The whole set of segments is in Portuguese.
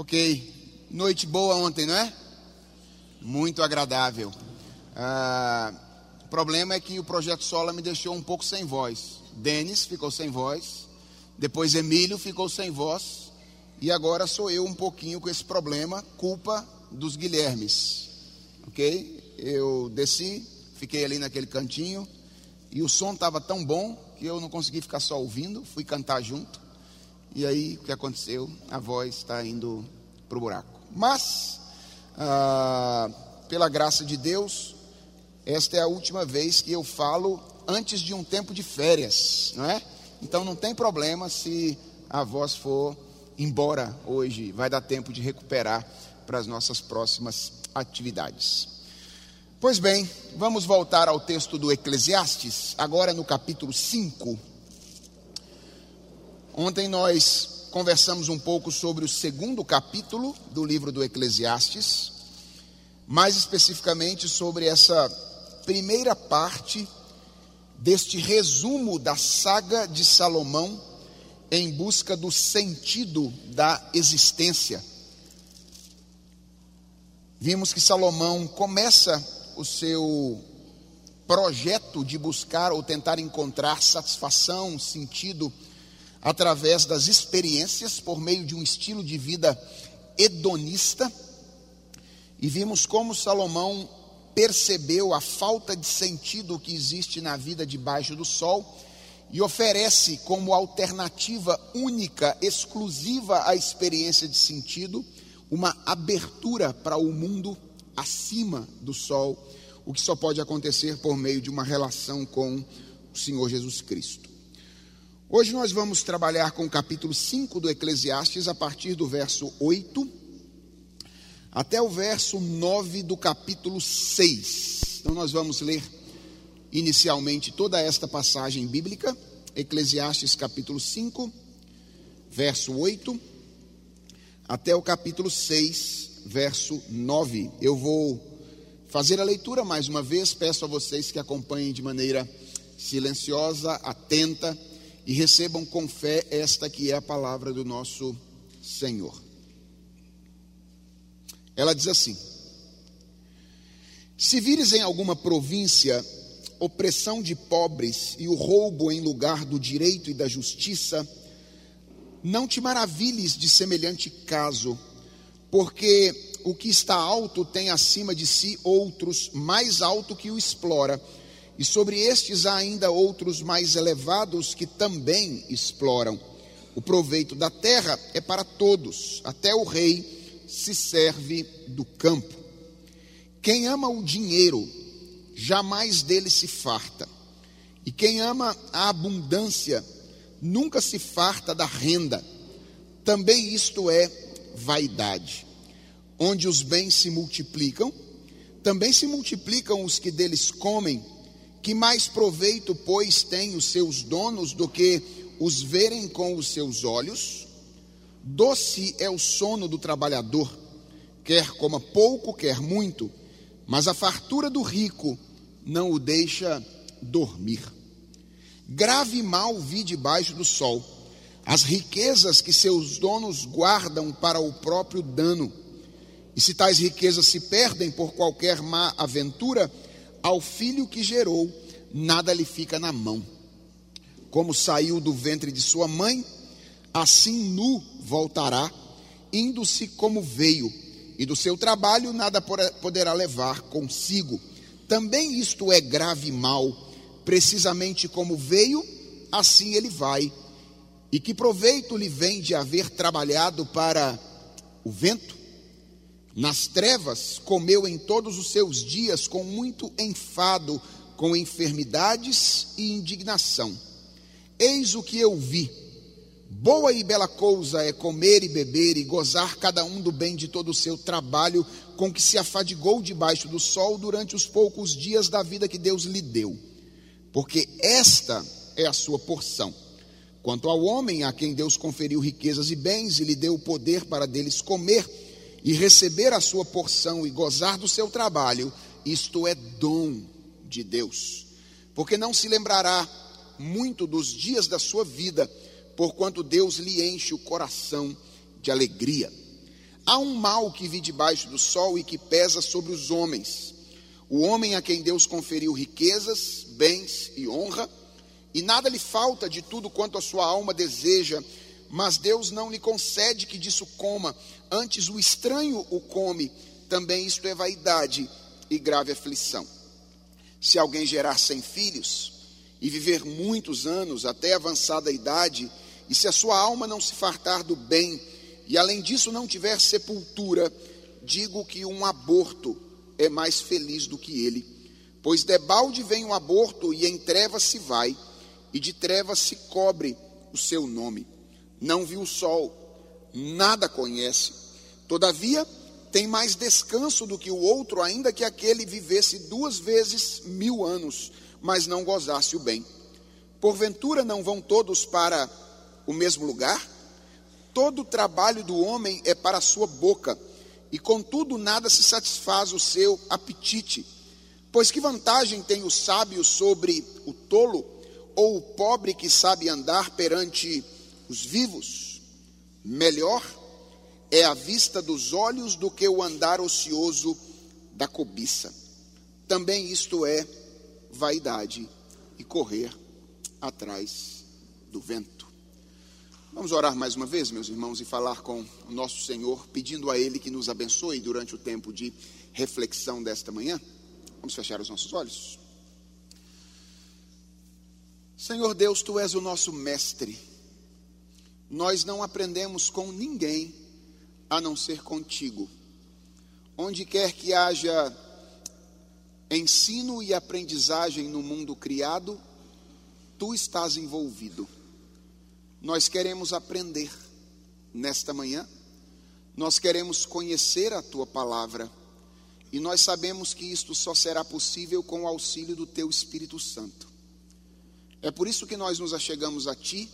Ok, noite boa ontem, não é? Muito agradável. Ah, o problema é que o projeto Sola me deixou um pouco sem voz. Denis ficou sem voz, depois Emílio ficou sem voz, e agora sou eu um pouquinho com esse problema, culpa dos Guilhermes. Ok? Eu desci, fiquei ali naquele cantinho, e o som estava tão bom que eu não consegui ficar só ouvindo, fui cantar junto. E aí o que aconteceu? A voz está indo para o buraco. Mas, ah, pela graça de Deus, esta é a última vez que eu falo antes de um tempo de férias, não é? Então não tem problema se a voz for embora hoje, vai dar tempo de recuperar para as nossas próximas atividades. Pois bem, vamos voltar ao texto do Eclesiastes, agora no capítulo 5. Ontem nós conversamos um pouco sobre o segundo capítulo do livro do Eclesiastes, mais especificamente sobre essa primeira parte deste resumo da saga de Salomão em busca do sentido da existência. Vimos que Salomão começa o seu projeto de buscar ou tentar encontrar satisfação, sentido através das experiências, por meio de um estilo de vida hedonista, e vimos como Salomão percebeu a falta de sentido que existe na vida debaixo do sol e oferece como alternativa única, exclusiva à experiência de sentido, uma abertura para o mundo acima do sol, o que só pode acontecer por meio de uma relação com o Senhor Jesus Cristo. Hoje nós vamos trabalhar com o capítulo 5 do Eclesiastes, a partir do verso 8 até o verso 9 do capítulo 6. Então nós vamos ler inicialmente toda esta passagem bíblica, Eclesiastes capítulo 5, verso 8, até o capítulo 6, verso 9. Eu vou fazer a leitura mais uma vez, peço a vocês que acompanhem de maneira silenciosa, atenta e recebam com fé esta que é a palavra do nosso Senhor. Ela diz assim: Se vires em alguma província opressão de pobres e o roubo em lugar do direito e da justiça, não te maravilhes de semelhante caso, porque o que está alto tem acima de si outros mais alto que o explora e sobre estes há ainda outros mais elevados que também exploram. O proveito da terra é para todos, até o rei se serve do campo. Quem ama o dinheiro, jamais dele se farta. E quem ama a abundância, nunca se farta da renda. Também isto é vaidade. Onde os bens se multiplicam, também se multiplicam os que deles comem que mais proveito, pois, têm os seus donos do que os verem com os seus olhos? Doce é o sono do trabalhador, quer coma pouco, quer muito, mas a fartura do rico não o deixa dormir. Grave mal vi debaixo do sol, as riquezas que seus donos guardam para o próprio dano. E se tais riquezas se perdem por qualquer má aventura, ao filho que gerou, nada lhe fica na mão. Como saiu do ventre de sua mãe, assim nu voltará, indo-se como veio, e do seu trabalho nada poderá levar consigo. Também isto é grave mal, precisamente como veio, assim ele vai. E que proveito lhe vem de haver trabalhado para o vento? Nas trevas comeu em todos os seus dias com muito enfado, com enfermidades e indignação. Eis o que eu vi. Boa e bela coisa é comer e beber e gozar cada um do bem de todo o seu trabalho, com que se afadigou debaixo do sol durante os poucos dias da vida que Deus lhe deu. Porque esta é a sua porção. Quanto ao homem a quem Deus conferiu riquezas e bens e lhe deu o poder para deles comer, e receber a sua porção e gozar do seu trabalho, isto é dom de Deus. Porque não se lembrará muito dos dias da sua vida, porquanto Deus lhe enche o coração de alegria. Há um mal que vi debaixo do sol e que pesa sobre os homens. O homem a quem Deus conferiu riquezas, bens e honra, e nada lhe falta de tudo quanto a sua alma deseja, mas Deus não lhe concede que disso coma, antes o estranho o come, também isto é vaidade e grave aflição. Se alguém gerar sem filhos e viver muitos anos até avançada idade, e se a sua alma não se fartar do bem, e além disso não tiver sepultura, digo que um aborto é mais feliz do que ele. Pois debalde vem um aborto e em trevas se vai, e de trevas se cobre o seu nome. Não viu o sol, nada conhece. Todavia, tem mais descanso do que o outro, ainda que aquele vivesse duas vezes mil anos, mas não gozasse o bem. Porventura não vão todos para o mesmo lugar? Todo o trabalho do homem é para a sua boca, e contudo nada se satisfaz o seu apetite. Pois que vantagem tem o sábio sobre o tolo, ou o pobre que sabe andar perante os vivos? Melhor é a vista dos olhos do que o andar ocioso da cobiça. Também isto é vaidade e correr atrás do vento. Vamos orar mais uma vez, meus irmãos, e falar com o nosso Senhor, pedindo a Ele que nos abençoe durante o tempo de reflexão desta manhã. Vamos fechar os nossos olhos. Senhor Deus, Tu és o nosso mestre. Nós não aprendemos com ninguém a não ser contigo. Onde quer que haja ensino e aprendizagem no mundo criado, tu estás envolvido. Nós queremos aprender nesta manhã, nós queremos conhecer a tua palavra, e nós sabemos que isto só será possível com o auxílio do teu Espírito Santo. É por isso que nós nos achegamos a ti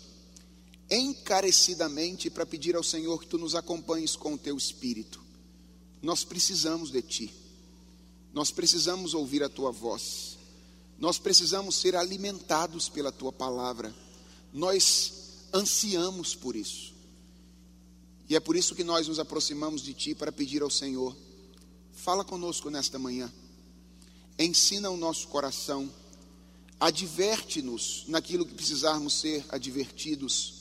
encarecidamente para pedir ao Senhor que tu nos acompanhes com o teu espírito. Nós precisamos de ti. Nós precisamos ouvir a tua voz. Nós precisamos ser alimentados pela tua palavra. Nós ansiamos por isso. E é por isso que nós nos aproximamos de ti para pedir ao Senhor: fala conosco nesta manhã. Ensina o nosso coração. Adverte-nos naquilo que precisarmos ser advertidos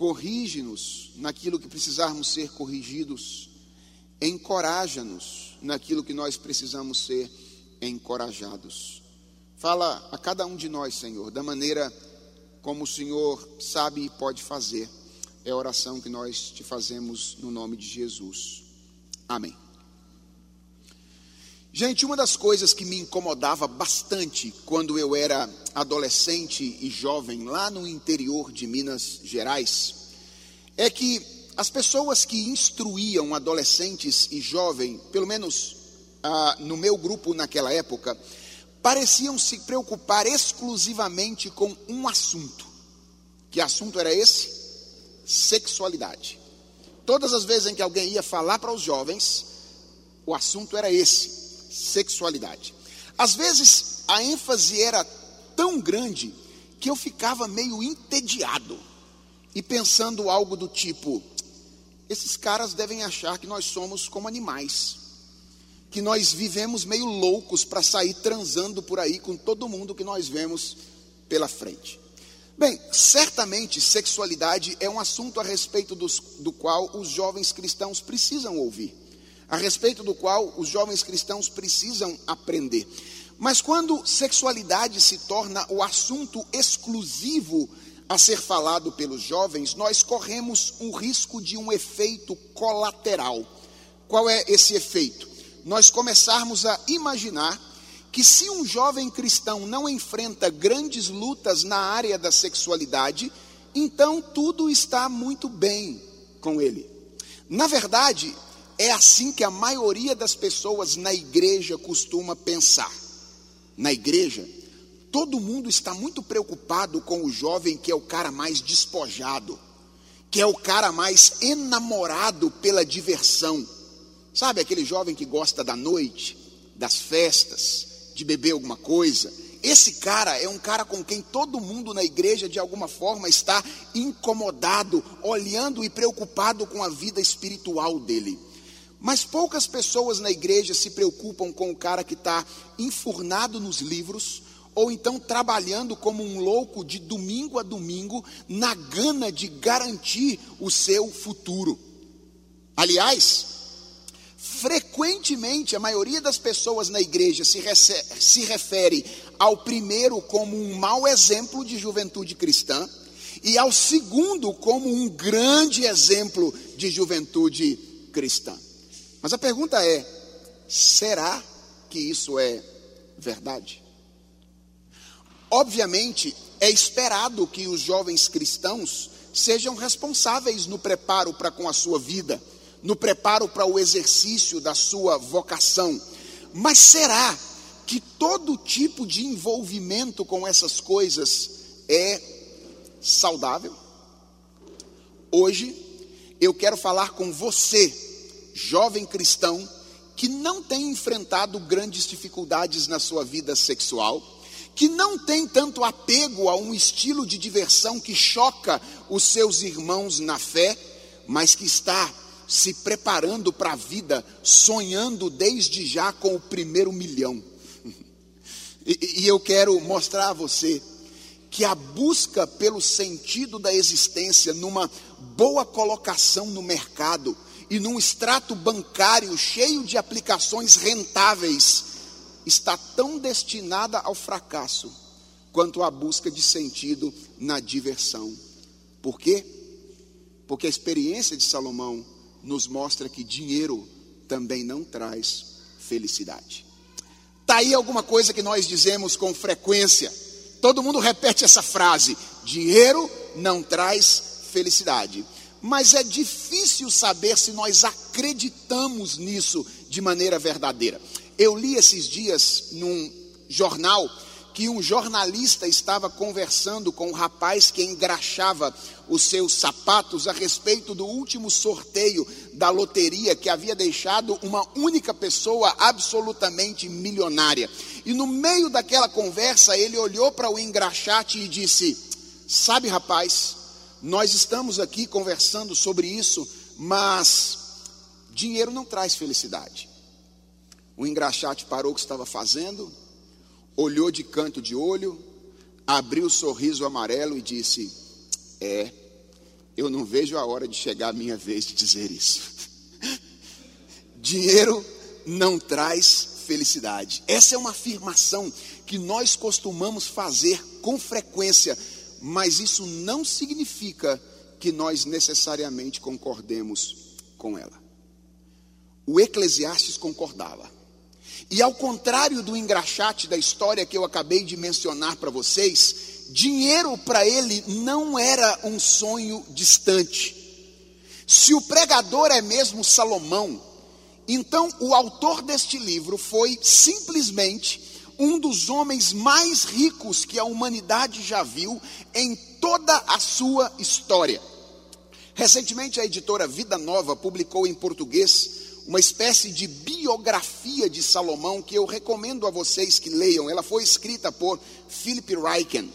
corrige-nos naquilo que precisarmos ser corrigidos, encoraja-nos naquilo que nós precisamos ser encorajados. Fala a cada um de nós, Senhor, da maneira como o Senhor sabe e pode fazer. É a oração que nós te fazemos no nome de Jesus. Amém. Gente, uma das coisas que me incomodava bastante quando eu era adolescente e jovem lá no interior de Minas Gerais é que as pessoas que instruíam adolescentes e jovens, pelo menos ah, no meu grupo naquela época, pareciam se preocupar exclusivamente com um assunto. Que assunto era esse? Sexualidade. Todas as vezes em que alguém ia falar para os jovens, o assunto era esse sexualidade. Às vezes a ênfase era tão grande que eu ficava meio entediado e pensando algo do tipo: esses caras devem achar que nós somos como animais, que nós vivemos meio loucos para sair transando por aí com todo mundo que nós vemos pela frente. Bem, certamente sexualidade é um assunto a respeito dos, do qual os jovens cristãos precisam ouvir a respeito do qual os jovens cristãos precisam aprender. Mas quando sexualidade se torna o assunto exclusivo a ser falado pelos jovens, nós corremos um risco de um efeito colateral. Qual é esse efeito? Nós começarmos a imaginar que se um jovem cristão não enfrenta grandes lutas na área da sexualidade, então tudo está muito bem com ele. Na verdade, é assim que a maioria das pessoas na igreja costuma pensar. Na igreja, todo mundo está muito preocupado com o jovem que é o cara mais despojado, que é o cara mais enamorado pela diversão. Sabe aquele jovem que gosta da noite, das festas, de beber alguma coisa, esse cara é um cara com quem todo mundo na igreja de alguma forma está incomodado, olhando e preocupado com a vida espiritual dele. Mas poucas pessoas na igreja se preocupam com o cara que está enfurnado nos livros, ou então trabalhando como um louco de domingo a domingo, na gana de garantir o seu futuro. Aliás, frequentemente a maioria das pessoas na igreja se, se refere ao primeiro como um mau exemplo de juventude cristã e ao segundo como um grande exemplo de juventude cristã. Mas a pergunta é: será que isso é verdade? Obviamente, é esperado que os jovens cristãos sejam responsáveis no preparo para com a sua vida, no preparo para o exercício da sua vocação. Mas será que todo tipo de envolvimento com essas coisas é saudável? Hoje eu quero falar com você jovem cristão que não tem enfrentado grandes dificuldades na sua vida sexual, que não tem tanto apego a um estilo de diversão que choca os seus irmãos na fé, mas que está se preparando para a vida, sonhando desde já com o primeiro milhão. E, e eu quero mostrar a você que a busca pelo sentido da existência numa boa colocação no mercado, e num extrato bancário cheio de aplicações rentáveis, está tão destinada ao fracasso quanto a busca de sentido na diversão. Por quê? Porque a experiência de Salomão nos mostra que dinheiro também não traz felicidade. Está aí alguma coisa que nós dizemos com frequência. Todo mundo repete essa frase: dinheiro não traz felicidade mas é difícil saber se nós acreditamos nisso de maneira verdadeira. Eu li esses dias num jornal que um jornalista estava conversando com um rapaz que engraxava os seus sapatos a respeito do último sorteio da loteria que havia deixado uma única pessoa absolutamente milionária. E no meio daquela conversa, ele olhou para o engraxate e disse: Sabe, rapaz, nós estamos aqui conversando sobre isso, mas dinheiro não traz felicidade. O engraxate parou o que estava fazendo, olhou de canto de olho, abriu o sorriso amarelo e disse: É, eu não vejo a hora de chegar a minha vez de dizer isso. dinheiro não traz felicidade. Essa é uma afirmação que nós costumamos fazer com frequência mas isso não significa que nós necessariamente concordemos com ela. O Eclesiastes concordava. E ao contrário do engraxate da história que eu acabei de mencionar para vocês, dinheiro para ele não era um sonho distante. Se o pregador é mesmo Salomão, então o autor deste livro foi simplesmente um dos homens mais ricos que a humanidade já viu em toda a sua história. Recentemente, a editora Vida Nova publicou em português uma espécie de biografia de Salomão que eu recomendo a vocês que leiam. Ela foi escrita por Philip Ryken.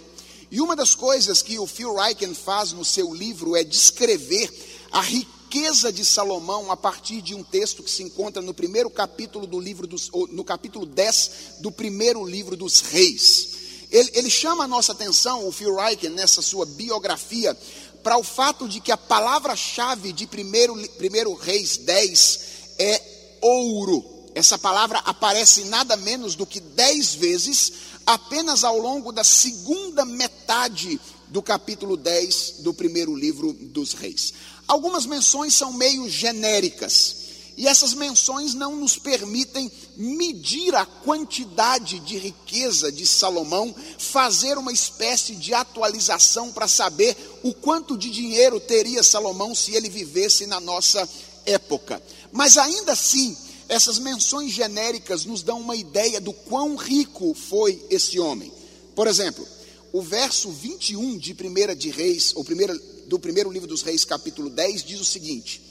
E uma das coisas que o Phil Ryken faz no seu livro é descrever a riqueza riqueza de Salomão a partir de um texto que se encontra no primeiro capítulo do livro dos, no capítulo 10 do primeiro livro dos reis. Ele, ele chama a nossa atenção, o Phil Ryken, nessa sua biografia, para o fato de que a palavra-chave de primeiro, primeiro reis 10 é ouro. Essa palavra aparece nada menos do que dez vezes, apenas ao longo da segunda metade do capítulo 10 do primeiro livro dos reis. Algumas menções são meio genéricas, e essas menções não nos permitem medir a quantidade de riqueza de Salomão, fazer uma espécie de atualização para saber o quanto de dinheiro teria Salomão se ele vivesse na nossa época. Mas ainda assim, essas menções genéricas nos dão uma ideia do quão rico foi esse homem. Por exemplo, o verso 21 de 1 de Reis, ou primeira do primeiro livro dos Reis, capítulo 10, diz o seguinte: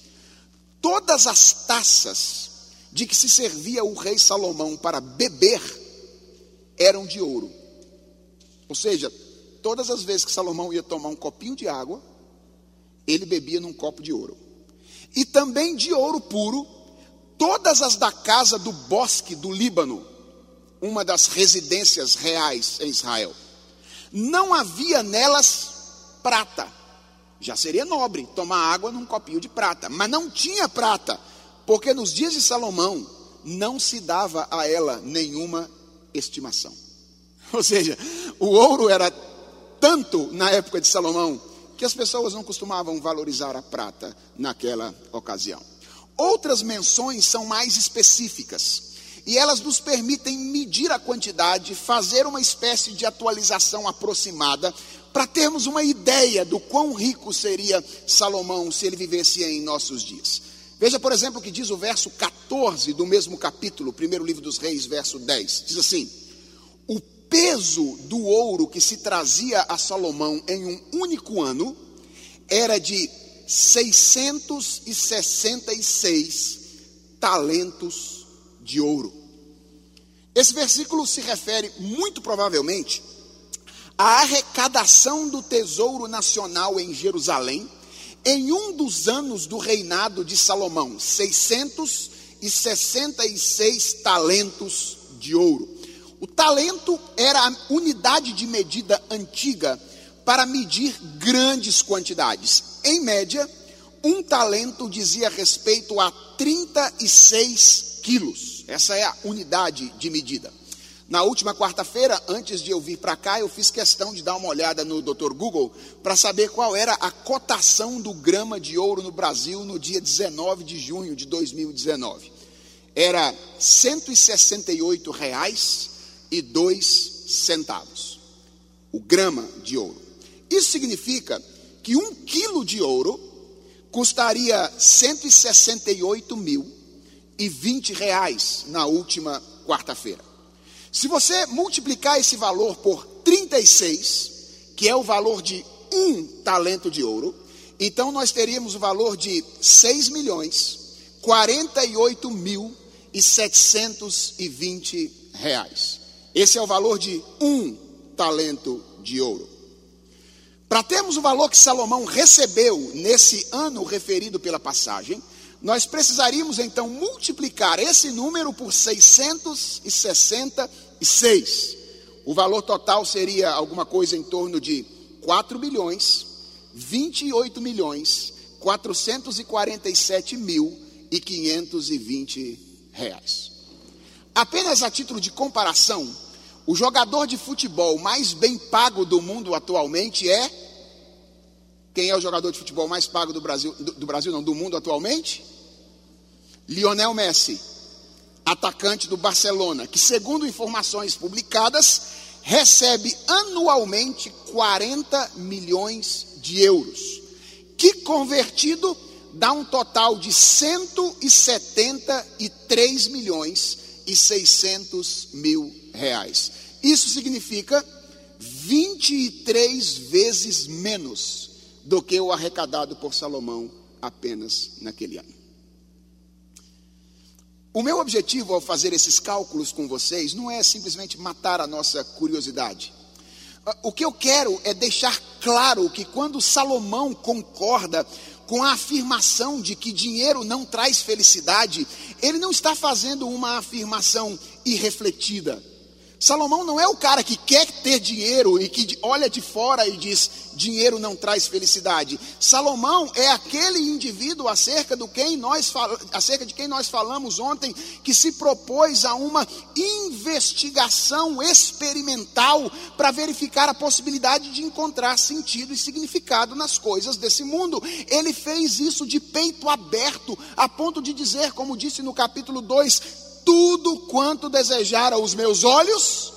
Todas as taças de que se servia o rei Salomão para beber eram de ouro. Ou seja, todas as vezes que Salomão ia tomar um copinho de água, ele bebia num copo de ouro. E também de ouro puro, todas as da casa do bosque do Líbano, uma das residências reais em Israel. Não havia nelas prata. Já seria nobre tomar água num copinho de prata, mas não tinha prata, porque nos dias de Salomão não se dava a ela nenhuma estimação. Ou seja, o ouro era tanto na época de Salomão que as pessoas não costumavam valorizar a prata naquela ocasião. Outras menções são mais específicas e elas nos permitem medir a quantidade, fazer uma espécie de atualização aproximada, para termos uma ideia do quão rico seria Salomão se ele vivesse em nossos dias. Veja, por exemplo, o que diz o verso 14 do mesmo capítulo, primeiro livro dos Reis, verso 10. Diz assim: O peso do ouro que se trazia a Salomão em um único ano era de 666 talentos de ouro. Esse versículo se refere muito provavelmente à arrecadação do tesouro nacional em Jerusalém em um dos anos do reinado de Salomão, 666 talentos de ouro. O talento era a unidade de medida antiga para medir grandes quantidades. Em média, um talento dizia respeito a 36 quilos. Essa é a unidade de medida. Na última quarta-feira, antes de eu vir para cá, eu fiz questão de dar uma olhada no Dr. Google para saber qual era a cotação do grama de ouro no Brasil no dia 19 de junho de 2019. Era R$ 168,02 centavos. O grama de ouro. Isso significa que um quilo de ouro custaria 168 mil e 20 reais na última quarta-feira. Se você multiplicar esse valor por 36, que é o valor de um talento de ouro, então nós teríamos o valor de 6 milhões 48 mil e 720 reais. Esse é o valor de um talento de ouro. Para termos o valor que Salomão recebeu nesse ano referido pela passagem, nós precisaríamos então multiplicar esse número por 666. O valor total seria alguma coisa em torno de 4 bilhões, 28 milhões, 447 mil e 520 reais. Apenas a título de comparação, o jogador de futebol mais bem pago do mundo atualmente é. Quem é o jogador de futebol mais pago do Brasil, do, do Brasil não, do mundo atualmente? Lionel Messi, atacante do Barcelona, que, segundo informações publicadas, recebe anualmente 40 milhões de euros, que convertido dá um total de 173 milhões e 600 mil reais. Isso significa 23 vezes menos do que o arrecadado por Salomão apenas naquele ano. O meu objetivo ao fazer esses cálculos com vocês não é simplesmente matar a nossa curiosidade. O que eu quero é deixar claro que quando Salomão concorda com a afirmação de que dinheiro não traz felicidade, ele não está fazendo uma afirmação irrefletida. Salomão não é o cara que quer ter dinheiro e que olha de fora e diz: dinheiro não traz felicidade. Salomão é aquele indivíduo acerca, do quem nós, acerca de quem nós falamos ontem, que se propôs a uma investigação experimental para verificar a possibilidade de encontrar sentido e significado nas coisas desse mundo. Ele fez isso de peito aberto, a ponto de dizer, como disse no capítulo 2, tudo quanto desejaram os meus olhos,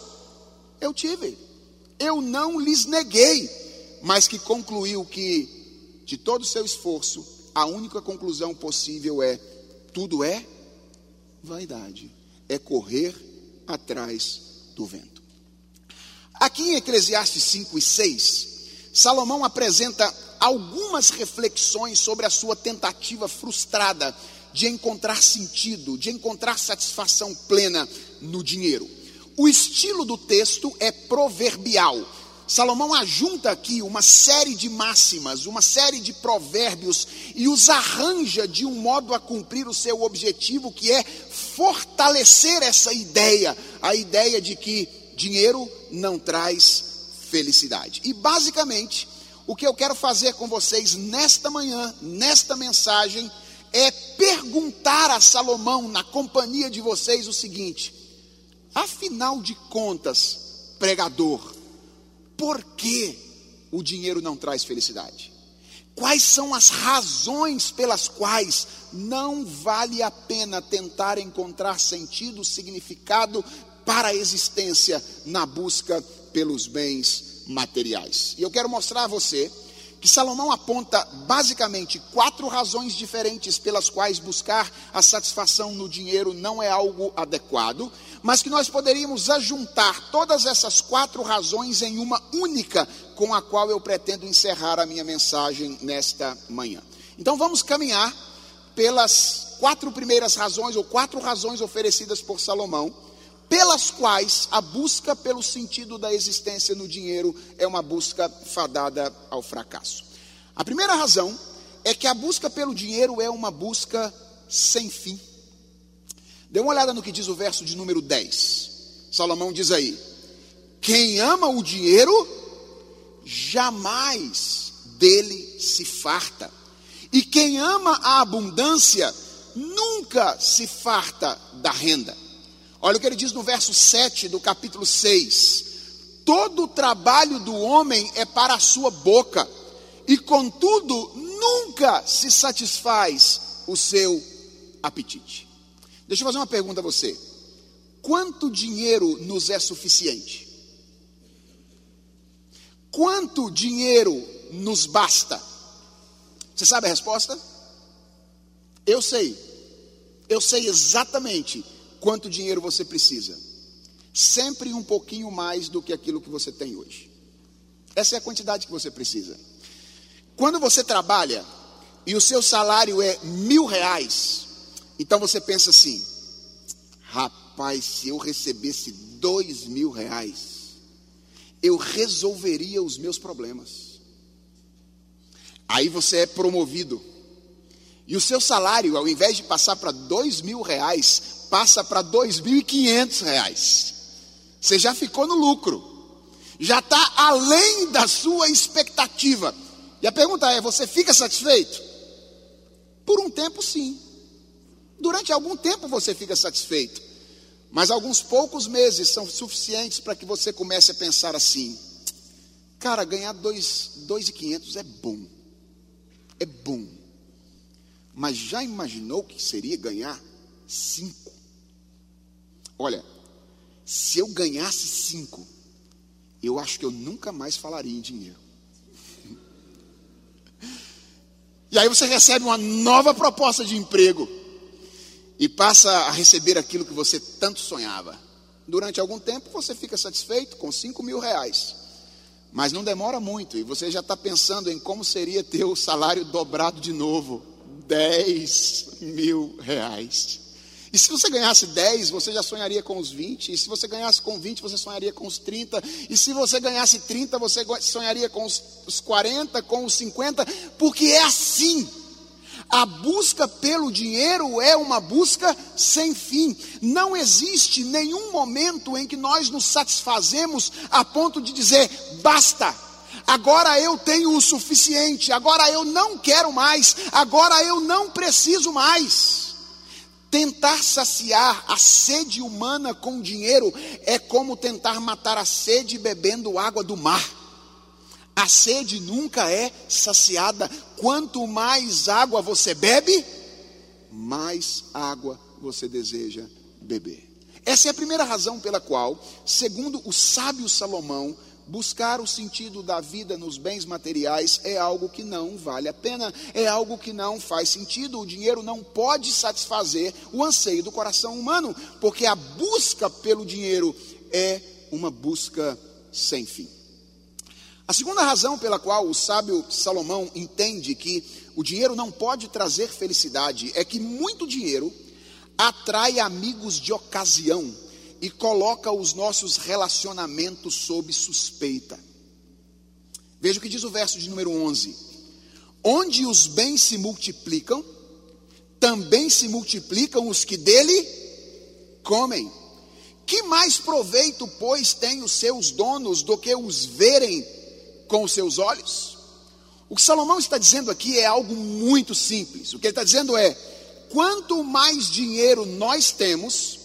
eu tive. Eu não lhes neguei, mas que concluiu que, de todo o seu esforço, a única conclusão possível é: tudo é vaidade, é correr atrás do vento. Aqui em Eclesiastes 5 e 6, Salomão apresenta algumas reflexões sobre a sua tentativa frustrada de encontrar sentido, de encontrar satisfação plena no dinheiro. O estilo do texto é proverbial. Salomão ajunta aqui uma série de máximas, uma série de provérbios e os arranja de um modo a cumprir o seu objetivo, que é fortalecer essa ideia, a ideia de que dinheiro não traz felicidade. E basicamente, o que eu quero fazer com vocês nesta manhã, nesta mensagem, é perguntar a Salomão, na companhia de vocês, o seguinte: afinal de contas, pregador, por que o dinheiro não traz felicidade? Quais são as razões pelas quais não vale a pena tentar encontrar sentido, significado para a existência na busca pelos bens materiais? E eu quero mostrar a você que Salomão aponta basicamente quatro razões diferentes pelas quais buscar a satisfação no dinheiro não é algo adequado, mas que nós poderíamos ajuntar todas essas quatro razões em uma única, com a qual eu pretendo encerrar a minha mensagem nesta manhã. Então vamos caminhar pelas quatro primeiras razões, ou quatro razões oferecidas por Salomão, pelas quais a busca pelo sentido da existência no dinheiro é uma busca fadada ao fracasso. A primeira razão é que a busca pelo dinheiro é uma busca sem fim. Dê uma olhada no que diz o verso de número 10. Salomão diz aí: Quem ama o dinheiro, jamais dele se farta. E quem ama a abundância, nunca se farta da renda. Olha o que ele diz no verso 7 do capítulo 6: Todo o trabalho do homem é para a sua boca, e contudo nunca se satisfaz o seu apetite. Deixa eu fazer uma pergunta a você: quanto dinheiro nos é suficiente? Quanto dinheiro nos basta? Você sabe a resposta? Eu sei. Eu sei exatamente quanto dinheiro você precisa. Sempre um pouquinho mais do que aquilo que você tem hoje. Essa é a quantidade que você precisa. Quando você trabalha e o seu salário é mil reais, então você pensa assim: rapaz, se eu recebesse dois mil reais, eu resolveria os meus problemas. Aí você é promovido. E o seu salário, ao invés de passar para dois mil reais, passa para R$ 2.500. Você já ficou no lucro, já está além da sua expectativa. E a pergunta é: você fica satisfeito? Por um tempo, sim. Durante algum tempo você fica satisfeito. Mas alguns poucos meses são suficientes para que você comece a pensar assim: cara, ganhar 2.500 é bom. É bom. Mas já imaginou que seria ganhar 5? Olha, se eu ganhasse cinco, eu acho que eu nunca mais falaria em dinheiro. E aí você recebe uma nova proposta de emprego e passa a receber aquilo que você tanto sonhava. Durante algum tempo você fica satisfeito com cinco mil reais, mas não demora muito e você já está pensando em como seria ter o salário dobrado de novo, dez mil reais. E se você ganhasse 10, você já sonharia com os 20. E se você ganhasse com 20, você sonharia com os 30. E se você ganhasse 30, você sonharia com os 40, com os 50. Porque é assim. A busca pelo dinheiro é uma busca sem fim. Não existe nenhum momento em que nós nos satisfazemos a ponto de dizer basta. Agora eu tenho o suficiente, agora eu não quero mais, agora eu não preciso mais. Tentar saciar a sede humana com dinheiro é como tentar matar a sede bebendo água do mar. A sede nunca é saciada. Quanto mais água você bebe, mais água você deseja beber. Essa é a primeira razão pela qual, segundo o sábio Salomão, buscar o sentido da vida nos bens materiais é algo que não vale a pena, é algo que não faz sentido. O dinheiro não pode satisfazer o anseio do coração humano, porque a busca pelo dinheiro é uma busca sem fim. A segunda razão pela qual o sábio Salomão entende que o dinheiro não pode trazer felicidade é que muito dinheiro atrai amigos de ocasião e coloca os nossos relacionamentos sob suspeita. Veja o que diz o verso de número 11: Onde os bens se multiplicam, também se multiplicam os que dele comem. Que mais proveito, pois, têm os seus donos do que os verem com os seus olhos? O que Salomão está dizendo aqui é algo muito simples. O que ele está dizendo é: quanto mais dinheiro nós temos,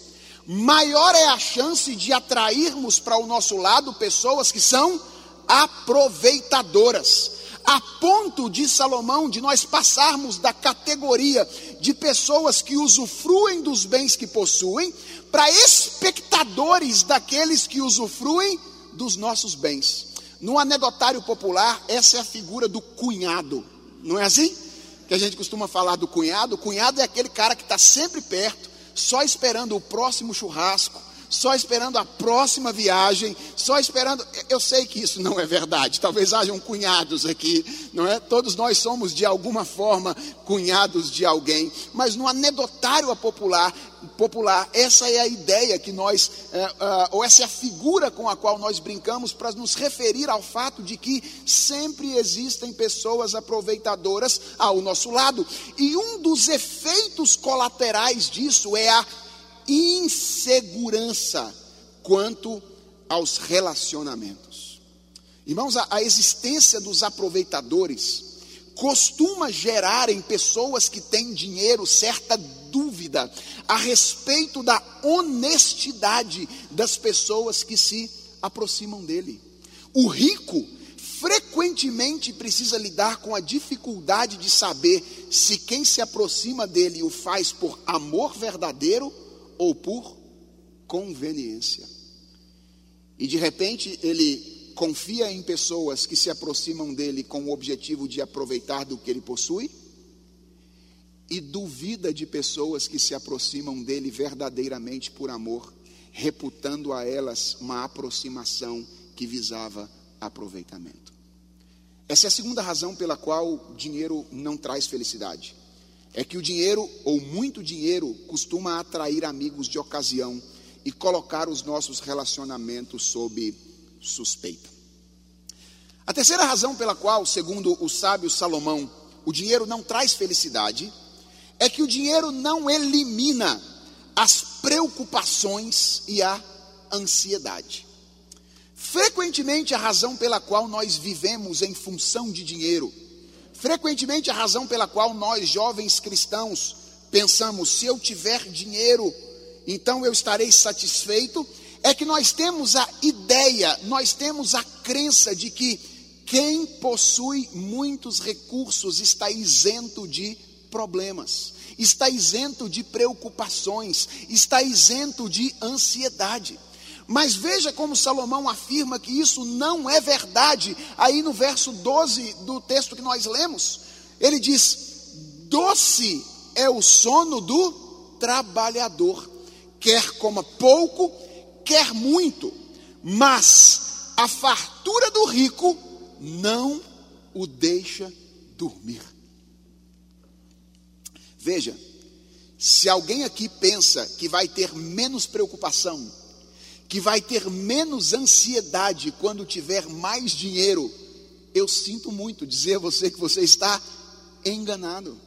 maior é a chance de atrairmos para o nosso lado pessoas que são aproveitadoras. A ponto de Salomão, de nós passarmos da categoria de pessoas que usufruem dos bens que possuem, para espectadores daqueles que usufruem dos nossos bens. No anedotário popular, essa é a figura do cunhado, não é assim? Que a gente costuma falar do cunhado. O cunhado é aquele cara que está sempre perto, só esperando o próximo churrasco, só esperando a próxima viagem, só esperando. Eu sei que isso não é verdade. Talvez hajam cunhados aqui, não é? Todos nós somos de alguma forma cunhados de alguém, mas no anedotário popular, popular, essa é a ideia que nós, é, é, ou essa é a figura com a qual nós brincamos para nos referir ao fato de que sempre existem pessoas aproveitadoras ao nosso lado. E um dos efeitos colaterais disso é a insegurança quanto aos relacionamentos. Irmãos, a, a existência dos aproveitadores costuma gerar em pessoas que têm dinheiro certa dúvida a respeito da honestidade das pessoas que se aproximam dele. O rico frequentemente precisa lidar com a dificuldade de saber se quem se aproxima dele o faz por amor verdadeiro ou por conveniência. E de repente ele confia em pessoas que se aproximam dele com o objetivo de aproveitar do que ele possui, e duvida de pessoas que se aproximam dele verdadeiramente por amor, reputando a elas uma aproximação que visava aproveitamento. Essa é a segunda razão pela qual dinheiro não traz felicidade é que o dinheiro, ou muito dinheiro, costuma atrair amigos de ocasião e colocar os nossos relacionamentos sob suspeita. A terceira razão pela qual, segundo o sábio Salomão, o dinheiro não traz felicidade é que o dinheiro não elimina as preocupações e a ansiedade. Frequentemente, a razão pela qual nós vivemos em função de dinheiro Frequentemente, a razão pela qual nós, jovens cristãos, pensamos: se eu tiver dinheiro, então eu estarei satisfeito, é que nós temos a ideia, nós temos a crença de que quem possui muitos recursos está isento de problemas, está isento de preocupações, está isento de ansiedade. Mas veja como Salomão afirma que isso não é verdade. Aí no verso 12 do texto que nós lemos, ele diz: Doce é o sono do trabalhador, quer coma pouco, quer muito, mas a fartura do rico não o deixa dormir. Veja, se alguém aqui pensa que vai ter menos preocupação, que vai ter menos ansiedade quando tiver mais dinheiro, eu sinto muito dizer a você que você está enganado.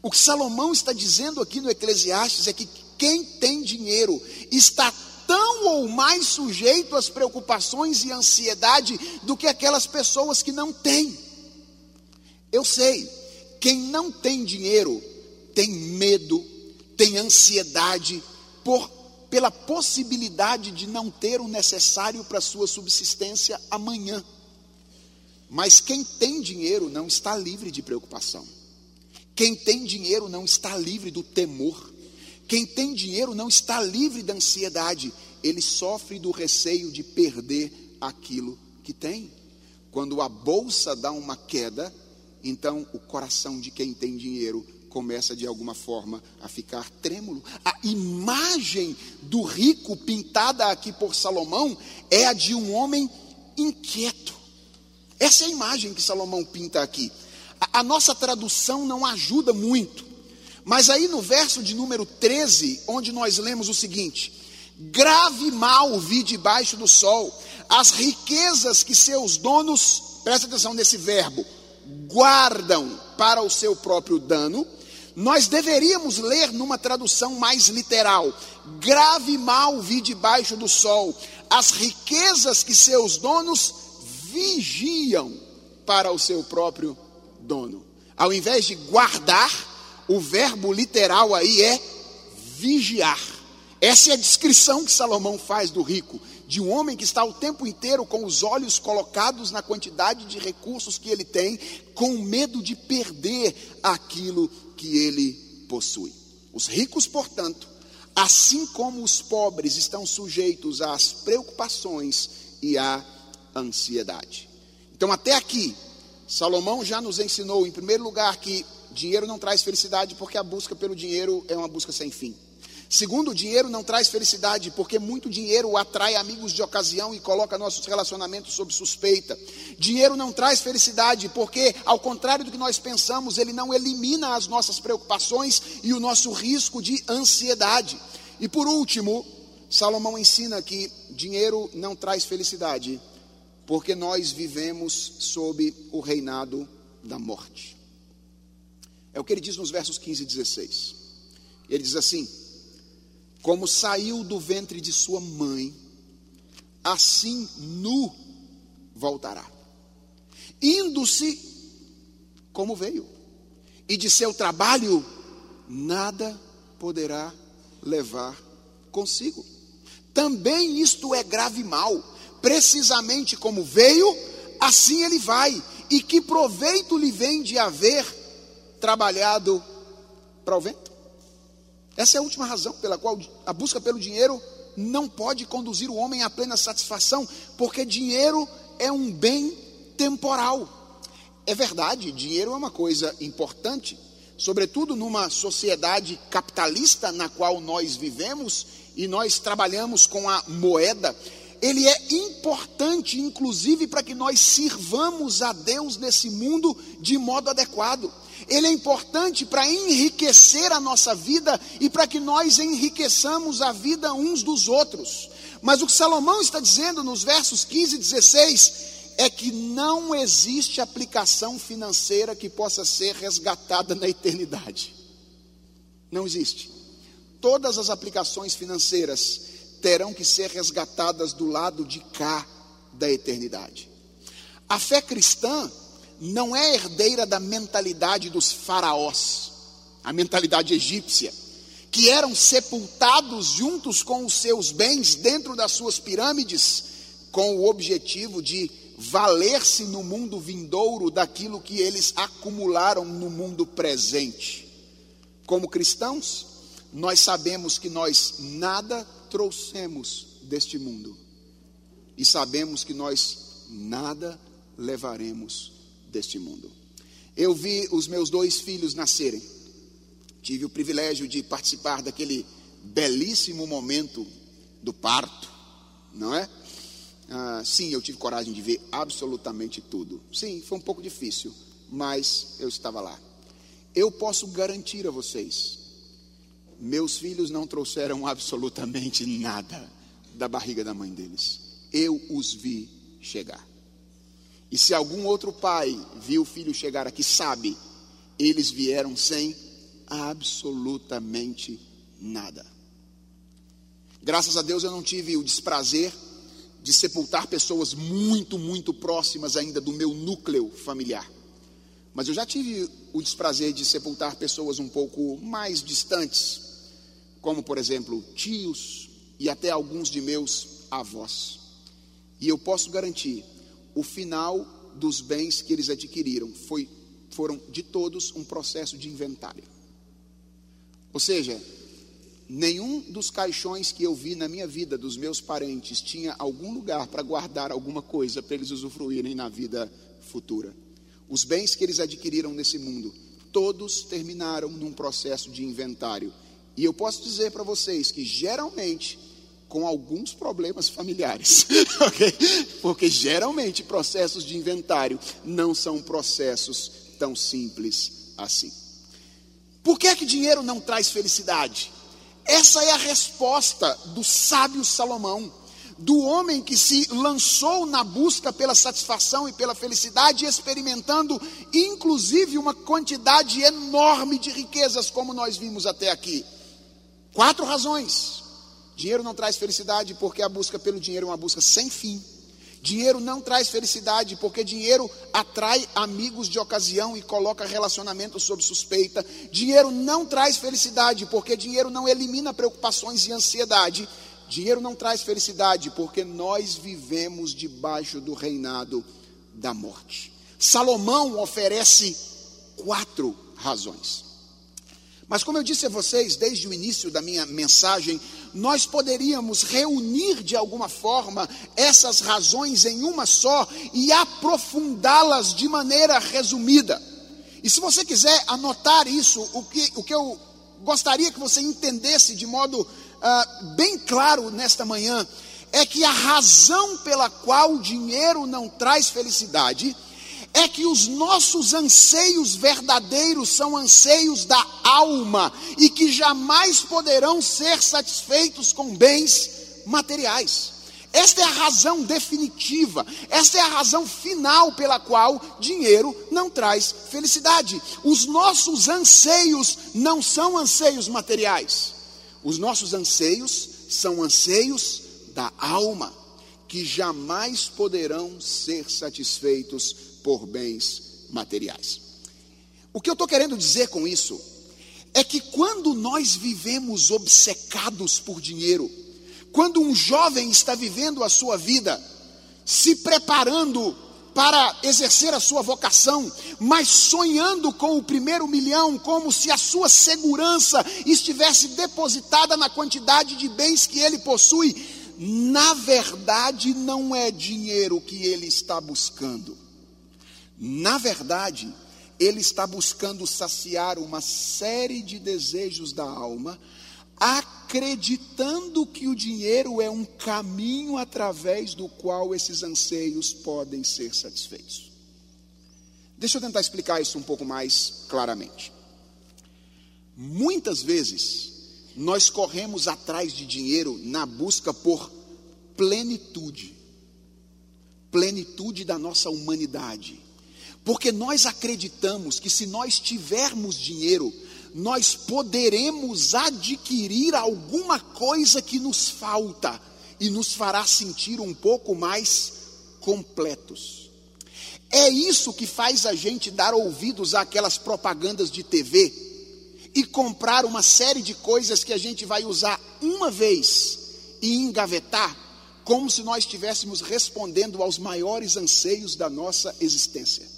O que Salomão está dizendo aqui no Eclesiastes é que quem tem dinheiro está tão ou mais sujeito às preocupações e ansiedade do que aquelas pessoas que não têm. Eu sei, quem não tem dinheiro tem medo, tem ansiedade por pela possibilidade de não ter o necessário para sua subsistência amanhã. Mas quem tem dinheiro não está livre de preocupação. Quem tem dinheiro não está livre do temor. Quem tem dinheiro não está livre da ansiedade. Ele sofre do receio de perder aquilo que tem. Quando a bolsa dá uma queda, então o coração de quem tem dinheiro começa de alguma forma a ficar trêmulo. A imagem do rico pintada aqui por Salomão é a de um homem inquieto. Essa é a imagem que Salomão pinta aqui. A, a nossa tradução não ajuda muito. Mas aí no verso de número 13, onde nós lemos o seguinte: Grave mal vi debaixo do sol, as riquezas que seus donos presta atenção nesse verbo, guardam para o seu próprio dano, nós deveríamos ler numa tradução mais literal: grave mal vi debaixo do sol, as riquezas que seus donos vigiam para o seu próprio dono. Ao invés de guardar, o verbo literal aí é vigiar. Essa é a descrição que Salomão faz do rico, de um homem que está o tempo inteiro com os olhos colocados na quantidade de recursos que ele tem, com medo de perder aquilo que ele possui. Os ricos, portanto, assim como os pobres, estão sujeitos às preocupações e à ansiedade. Então, até aqui, Salomão já nos ensinou, em primeiro lugar, que dinheiro não traz felicidade, porque a busca pelo dinheiro é uma busca sem fim. Segundo, dinheiro não traz felicidade, porque muito dinheiro atrai amigos de ocasião e coloca nossos relacionamentos sob suspeita. Dinheiro não traz felicidade, porque, ao contrário do que nós pensamos, ele não elimina as nossas preocupações e o nosso risco de ansiedade. E por último, Salomão ensina que dinheiro não traz felicidade, porque nós vivemos sob o reinado da morte. É o que ele diz nos versos 15 e 16. Ele diz assim: como saiu do ventre de sua mãe, assim nu voltará. Indo-se como veio, e de seu trabalho nada poderá levar consigo. Também isto é grave mal, precisamente como veio, assim ele vai. E que proveito lhe vem de haver trabalhado para o vento? Essa é a última razão pela qual a busca pelo dinheiro não pode conduzir o homem à plena satisfação, porque dinheiro é um bem temporal. É verdade, dinheiro é uma coisa importante, sobretudo numa sociedade capitalista na qual nós vivemos e nós trabalhamos com a moeda. Ele é importante, inclusive, para que nós sirvamos a Deus nesse mundo de modo adequado ele é importante para enriquecer a nossa vida e para que nós enriqueçamos a vida uns dos outros. Mas o que Salomão está dizendo nos versos 15 e 16 é que não existe aplicação financeira que possa ser resgatada na eternidade. Não existe. Todas as aplicações financeiras terão que ser resgatadas do lado de cá da eternidade. A fé cristã não é herdeira da mentalidade dos faraós, a mentalidade egípcia, que eram sepultados juntos com os seus bens dentro das suas pirâmides, com o objetivo de valer-se no mundo vindouro daquilo que eles acumularam no mundo presente. Como cristãos, nós sabemos que nós nada trouxemos deste mundo e sabemos que nós nada levaremos deste mundo. Eu vi os meus dois filhos nascerem. Tive o privilégio de participar daquele belíssimo momento do parto, não é? Ah, sim, eu tive coragem de ver absolutamente tudo. Sim, foi um pouco difícil, mas eu estava lá. Eu posso garantir a vocês, meus filhos não trouxeram absolutamente nada da barriga da mãe deles. Eu os vi chegar. E se algum outro pai viu o filho chegar aqui, sabe, eles vieram sem absolutamente nada. Graças a Deus eu não tive o desprazer de sepultar pessoas muito, muito próximas ainda do meu núcleo familiar. Mas eu já tive o desprazer de sepultar pessoas um pouco mais distantes, como por exemplo tios e até alguns de meus avós. E eu posso garantir o final dos bens que eles adquiriram foi, foram de todos um processo de inventário. Ou seja, nenhum dos caixões que eu vi na minha vida dos meus parentes tinha algum lugar para guardar alguma coisa para eles usufruírem na vida futura. Os bens que eles adquiriram nesse mundo, todos terminaram num processo de inventário. E eu posso dizer para vocês que geralmente com alguns problemas familiares, okay? porque geralmente processos de inventário não são processos tão simples assim. Por que é que dinheiro não traz felicidade? Essa é a resposta do sábio Salomão. do homem que se lançou na busca pela satisfação e pela felicidade, experimentando inclusive uma quantidade enorme de riquezas, como nós vimos até aqui. Quatro razões. Dinheiro não traz felicidade porque a busca pelo dinheiro é uma busca sem fim. Dinheiro não traz felicidade, porque dinheiro atrai amigos de ocasião e coloca relacionamentos sob suspeita. Dinheiro não traz felicidade, porque dinheiro não elimina preocupações e ansiedade. Dinheiro não traz felicidade, porque nós vivemos debaixo do reinado da morte. Salomão oferece quatro razões. Mas, como eu disse a vocês desde o início da minha mensagem, nós poderíamos reunir de alguma forma essas razões em uma só e aprofundá-las de maneira resumida. E se você quiser anotar isso, o que, o que eu gostaria que você entendesse de modo uh, bem claro nesta manhã, é que a razão pela qual o dinheiro não traz felicidade é que os nossos anseios verdadeiros são anseios da alma e que jamais poderão ser satisfeitos com bens materiais. Esta é a razão definitiva, esta é a razão final pela qual dinheiro não traz felicidade. Os nossos anseios não são anseios materiais, os nossos anseios são anseios da alma, que jamais poderão ser satisfeitos por bens materiais. O que eu estou querendo dizer com isso é que quando nós vivemos obcecados por dinheiro, quando um jovem está vivendo a sua vida, se preparando para exercer a sua vocação, mas sonhando com o primeiro milhão, como se a sua segurança estivesse depositada na quantidade de bens que ele possui, na verdade não é dinheiro que ele está buscando na verdade, ele está buscando saciar uma série de desejos da alma, acreditando que o dinheiro é um caminho através do qual esses anseios podem ser satisfeitos. Deixa eu tentar explicar isso um pouco mais claramente. Muitas vezes, nós corremos atrás de dinheiro na busca por plenitude plenitude da nossa humanidade porque nós acreditamos que se nós tivermos dinheiro, nós poderemos adquirir alguma coisa que nos falta e nos fará sentir um pouco mais completos. É isso que faz a gente dar ouvidos àquelas propagandas de TV e comprar uma série de coisas que a gente vai usar uma vez e engavetar, como se nós estivéssemos respondendo aos maiores anseios da nossa existência.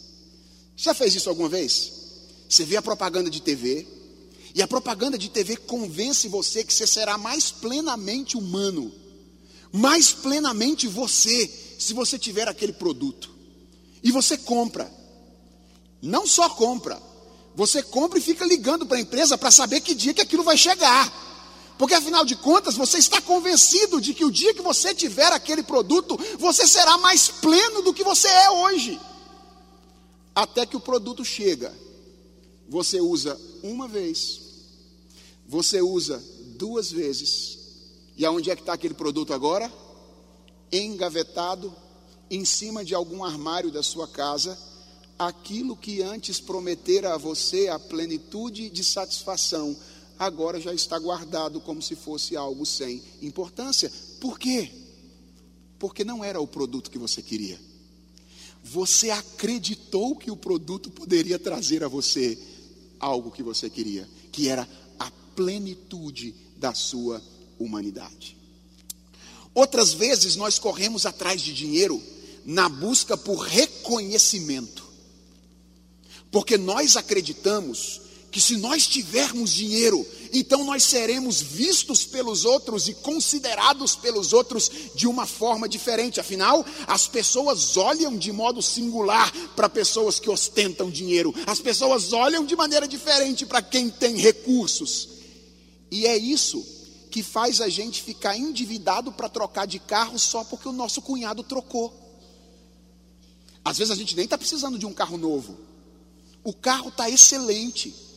Já fez isso alguma vez? Você vê a propaganda de TV, e a propaganda de TV convence você que você será mais plenamente humano, mais plenamente você, se você tiver aquele produto. E você compra. Não só compra, você compra e fica ligando para a empresa para saber que dia que aquilo vai chegar. Porque afinal de contas, você está convencido de que o dia que você tiver aquele produto, você será mais pleno do que você é hoje até que o produto chega. Você usa uma vez, você usa duas vezes, e aonde é que está aquele produto agora? Engavetado em cima de algum armário da sua casa, aquilo que antes prometera a você a plenitude de satisfação, agora já está guardado como se fosse algo sem importância. Por quê? Porque não era o produto que você queria. Você acreditou que o produto poderia trazer a você algo que você queria, que era a plenitude da sua humanidade. Outras vezes nós corremos atrás de dinheiro na busca por reconhecimento, porque nós acreditamos que se nós tivermos dinheiro, então nós seremos vistos pelos outros e considerados pelos outros de uma forma diferente. Afinal, as pessoas olham de modo singular para pessoas que ostentam dinheiro, as pessoas olham de maneira diferente para quem tem recursos. E é isso que faz a gente ficar endividado para trocar de carro só porque o nosso cunhado trocou. Às vezes a gente nem está precisando de um carro novo, o carro está excelente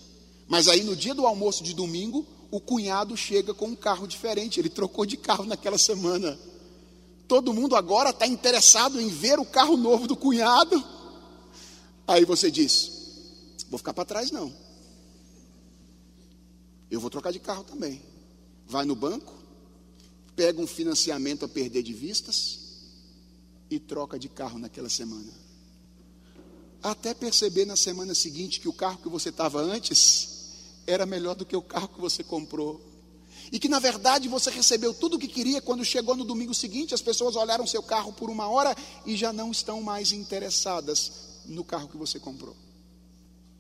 mas aí no dia do almoço de domingo, o cunhado chega com um carro diferente. Ele trocou de carro naquela semana. todo mundo agora está interessado em ver o carro novo do cunhado. Aí você diz: Vou ficar para trás, não. Eu vou trocar de carro também. Vai no banco, pega um financiamento a perder de vistas e troca de carro naquela semana. Até perceber na semana seguinte que o carro que você estava antes era melhor do que o carro que você comprou. E que na verdade você recebeu tudo o que queria quando chegou no domingo seguinte, as pessoas olharam seu carro por uma hora e já não estão mais interessadas no carro que você comprou.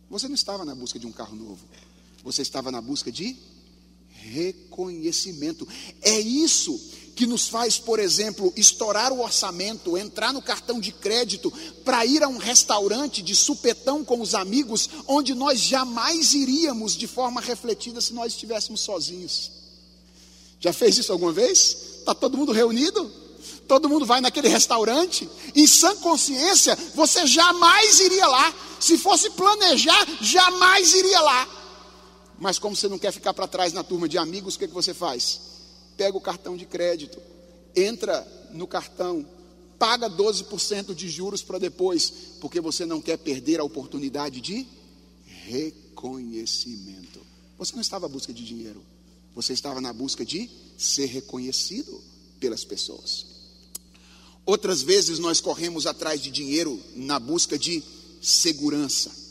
Você não estava na busca de um carro novo, você estava na busca de reconhecimento. É isso que nos faz, por exemplo, estourar o orçamento, entrar no cartão de crédito para ir a um restaurante de supetão com os amigos, onde nós jamais iríamos de forma refletida se nós estivéssemos sozinhos. Já fez isso alguma vez? Está todo mundo reunido? Todo mundo vai naquele restaurante? Em sã consciência, você jamais iria lá. Se fosse planejar, jamais iria lá. Mas como você não quer ficar para trás na turma de amigos, o que, que você faz? pega o cartão de crédito, entra no cartão, paga 12% de juros para depois, porque você não quer perder a oportunidade de reconhecimento. Você não estava à busca de dinheiro, você estava na busca de ser reconhecido pelas pessoas. Outras vezes nós corremos atrás de dinheiro na busca de segurança.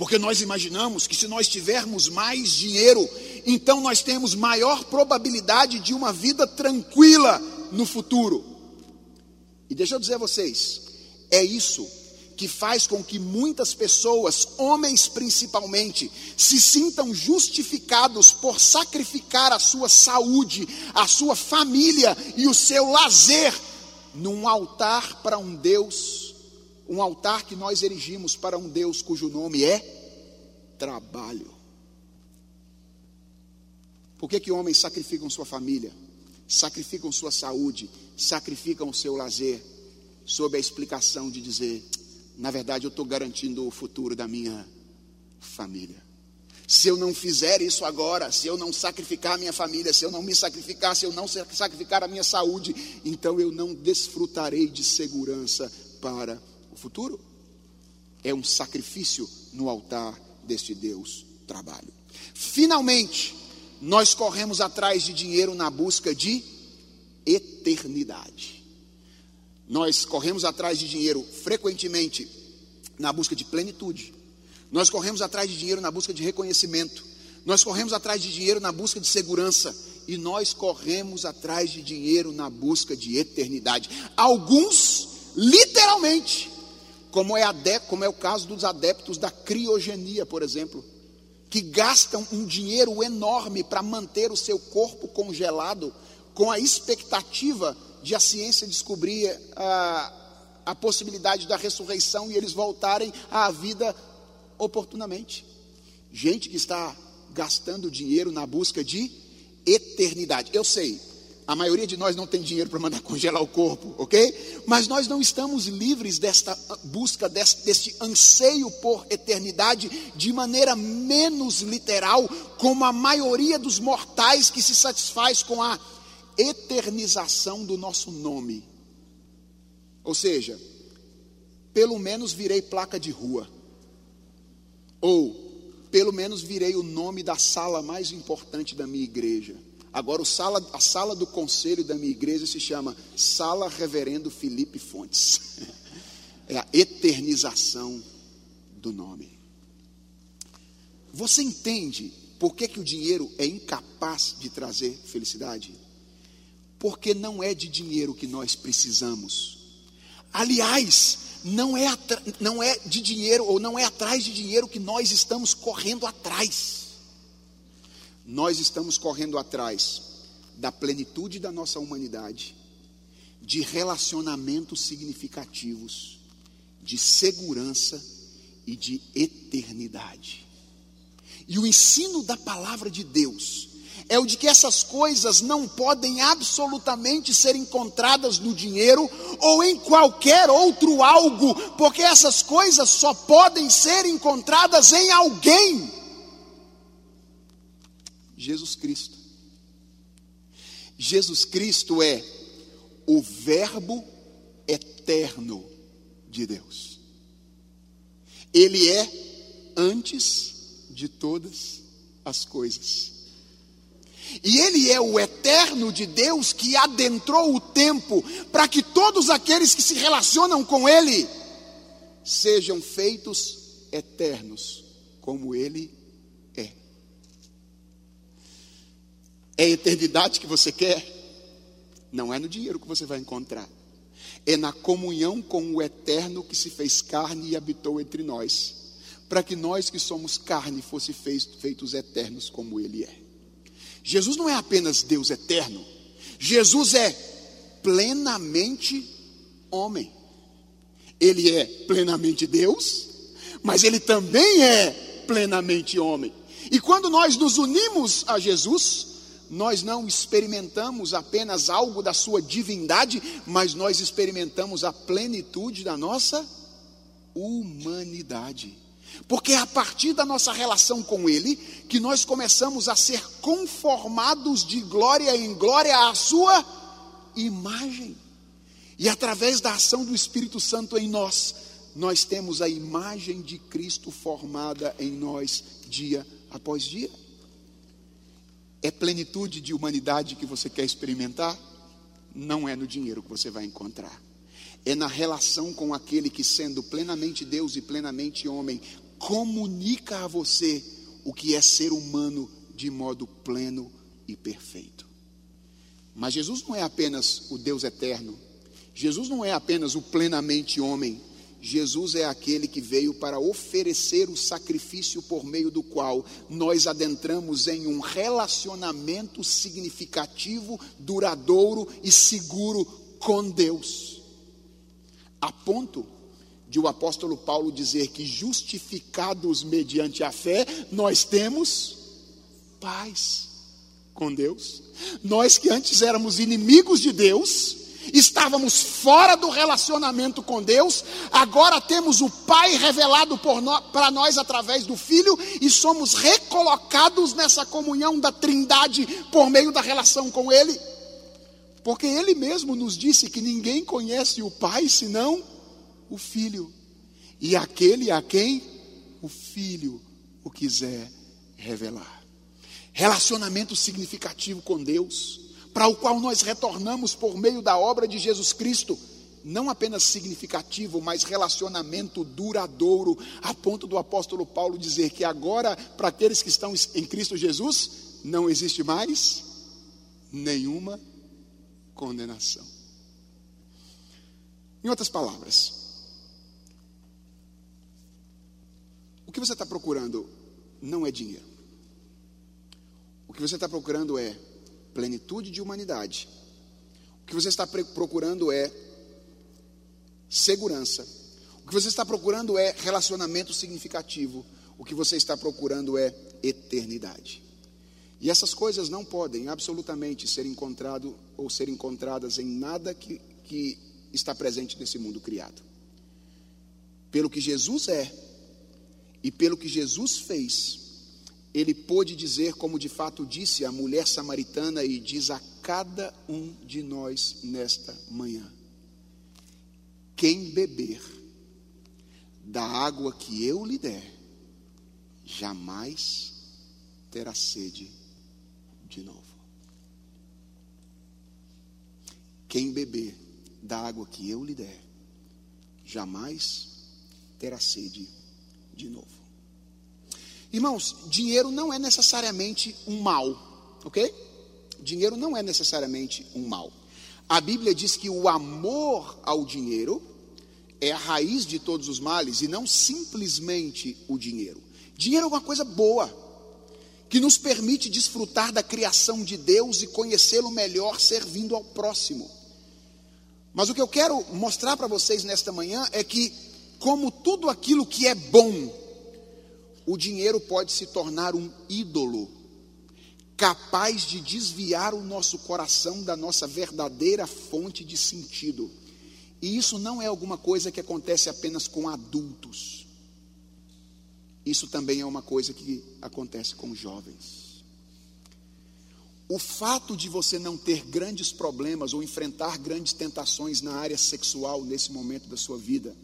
Porque nós imaginamos que se nós tivermos mais dinheiro, então nós temos maior probabilidade de uma vida tranquila no futuro. E deixa eu dizer a vocês, é isso que faz com que muitas pessoas, homens principalmente, se sintam justificados por sacrificar a sua saúde, a sua família e o seu lazer num altar para um Deus um altar que nós erigimos para um Deus cujo nome é trabalho. Por que, que homens sacrificam sua família, sacrificam sua saúde, sacrificam o seu lazer, sob a explicação de dizer: na verdade, eu estou garantindo o futuro da minha família. Se eu não fizer isso agora, se eu não sacrificar a minha família, se eu não me sacrificar, se eu não sacrificar a minha saúde, então eu não desfrutarei de segurança para futuro. É um sacrifício no altar deste Deus trabalho. Finalmente, nós corremos atrás de dinheiro na busca de eternidade. Nós corremos atrás de dinheiro frequentemente na busca de plenitude. Nós corremos atrás de dinheiro na busca de reconhecimento. Nós corremos atrás de dinheiro na busca de segurança. E nós corremos atrás de dinheiro na busca de eternidade. Alguns, literalmente, como é, como é o caso dos adeptos da criogenia, por exemplo, que gastam um dinheiro enorme para manter o seu corpo congelado, com a expectativa de a ciência descobrir a, a possibilidade da ressurreição e eles voltarem à vida oportunamente. Gente que está gastando dinheiro na busca de eternidade. Eu sei, a maioria de nós não tem dinheiro para mandar congelar o corpo, ok? Mas nós não estamos livres desta busca, deste, deste anseio por eternidade de maneira menos literal, como a maioria dos mortais que se satisfaz com a eternização do nosso nome. Ou seja, pelo menos virei placa de rua. Ou, pelo menos virei o nome da sala mais importante da minha igreja Agora, sala, a sala do conselho da minha igreja se chama Sala Reverendo Felipe Fontes. É a eternização do nome. Você entende por que, que o dinheiro é incapaz de trazer felicidade? Porque não é de dinheiro que nós precisamos. Aliás, não é, não é de dinheiro ou não é atrás de dinheiro que nós estamos correndo atrás. Nós estamos correndo atrás da plenitude da nossa humanidade, de relacionamentos significativos, de segurança e de eternidade. E o ensino da palavra de Deus é o de que essas coisas não podem absolutamente ser encontradas no dinheiro ou em qualquer outro algo, porque essas coisas só podem ser encontradas em alguém. Jesus Cristo. Jesus Cristo é o Verbo eterno de Deus. Ele é antes de todas as coisas. E Ele é o eterno de Deus que adentrou o tempo para que todos aqueles que se relacionam com Ele sejam feitos eternos, como Ele É eternidade que você quer? Não é no dinheiro que você vai encontrar, é na comunhão com o eterno que se fez carne e habitou entre nós, para que nós que somos carne fosse feitos eternos como Ele é. Jesus não é apenas Deus eterno, Jesus é plenamente homem. Ele é plenamente Deus, mas ele também é plenamente homem. E quando nós nos unimos a Jesus, nós não experimentamos apenas algo da sua divindade, mas nós experimentamos a plenitude da nossa humanidade. Porque é a partir da nossa relação com Ele que nós começamos a ser conformados de glória em glória à Sua imagem. E através da ação do Espírito Santo em nós, nós temos a imagem de Cristo formada em nós dia após dia. É plenitude de humanidade que você quer experimentar? Não é no dinheiro que você vai encontrar. É na relação com aquele que, sendo plenamente Deus e plenamente homem, comunica a você o que é ser humano de modo pleno e perfeito. Mas Jesus não é apenas o Deus eterno, Jesus não é apenas o plenamente homem, Jesus é aquele que veio para oferecer o sacrifício por meio do qual nós adentramos em um relacionamento significativo, duradouro e seguro com Deus. A ponto de o apóstolo Paulo dizer que justificados mediante a fé, nós temos paz com Deus. Nós que antes éramos inimigos de Deus, estávamos fora do relacionamento com Deus, agora temos o Pai revelado para nós através do Filho e somos recolocados nessa comunhão da Trindade por meio da relação com Ele. Porque Ele mesmo nos disse que ninguém conhece o Pai senão o Filho, e aquele a quem o Filho o quiser revelar. Relacionamento significativo com Deus, para o qual nós retornamos por meio da obra de Jesus Cristo, não apenas significativo, mas relacionamento duradouro, a ponto do apóstolo Paulo dizer que agora, para aqueles que estão em Cristo Jesus, não existe mais nenhuma condenação. Em outras palavras, O que você está procurando não é dinheiro. O que você está procurando é plenitude de humanidade. O que você está procurando é segurança. O que você está procurando é relacionamento significativo. O que você está procurando é eternidade. E essas coisas não podem absolutamente ser encontrado ou ser encontradas em nada que, que está presente nesse mundo criado. Pelo que Jesus é, e pelo que Jesus fez, ele pôde dizer, como de fato disse a mulher samaritana, e diz a cada um de nós nesta manhã: quem beber da água que eu lhe der, jamais terá sede de novo. Quem beber da água que eu lhe der, jamais terá sede de novo. Irmãos, dinheiro não é necessariamente um mal, ok? Dinheiro não é necessariamente um mal. A Bíblia diz que o amor ao dinheiro é a raiz de todos os males e não simplesmente o dinheiro. Dinheiro é uma coisa boa, que nos permite desfrutar da criação de Deus e conhecê-lo melhor servindo ao próximo. Mas o que eu quero mostrar para vocês nesta manhã é que como tudo aquilo que é bom, o dinheiro pode se tornar um ídolo, capaz de desviar o nosso coração da nossa verdadeira fonte de sentido. E isso não é alguma coisa que acontece apenas com adultos. Isso também é uma coisa que acontece com jovens. O fato de você não ter grandes problemas ou enfrentar grandes tentações na área sexual nesse momento da sua vida,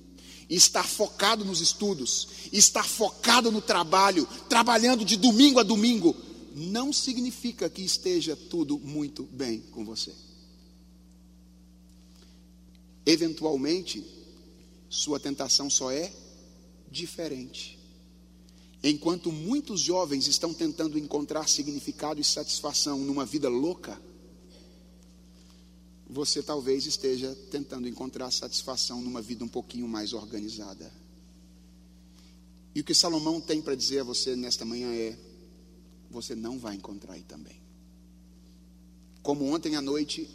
estar focado nos estudos, estar focado no trabalho, trabalhando de domingo a domingo, não significa que esteja tudo muito bem com você. Eventualmente, sua tentação só é diferente. Enquanto muitos jovens estão tentando encontrar significado e satisfação numa vida louca, você talvez esteja tentando encontrar satisfação numa vida um pouquinho mais organizada. E o que Salomão tem para dizer a você nesta manhã é: você não vai encontrar aí também. Como ontem à noite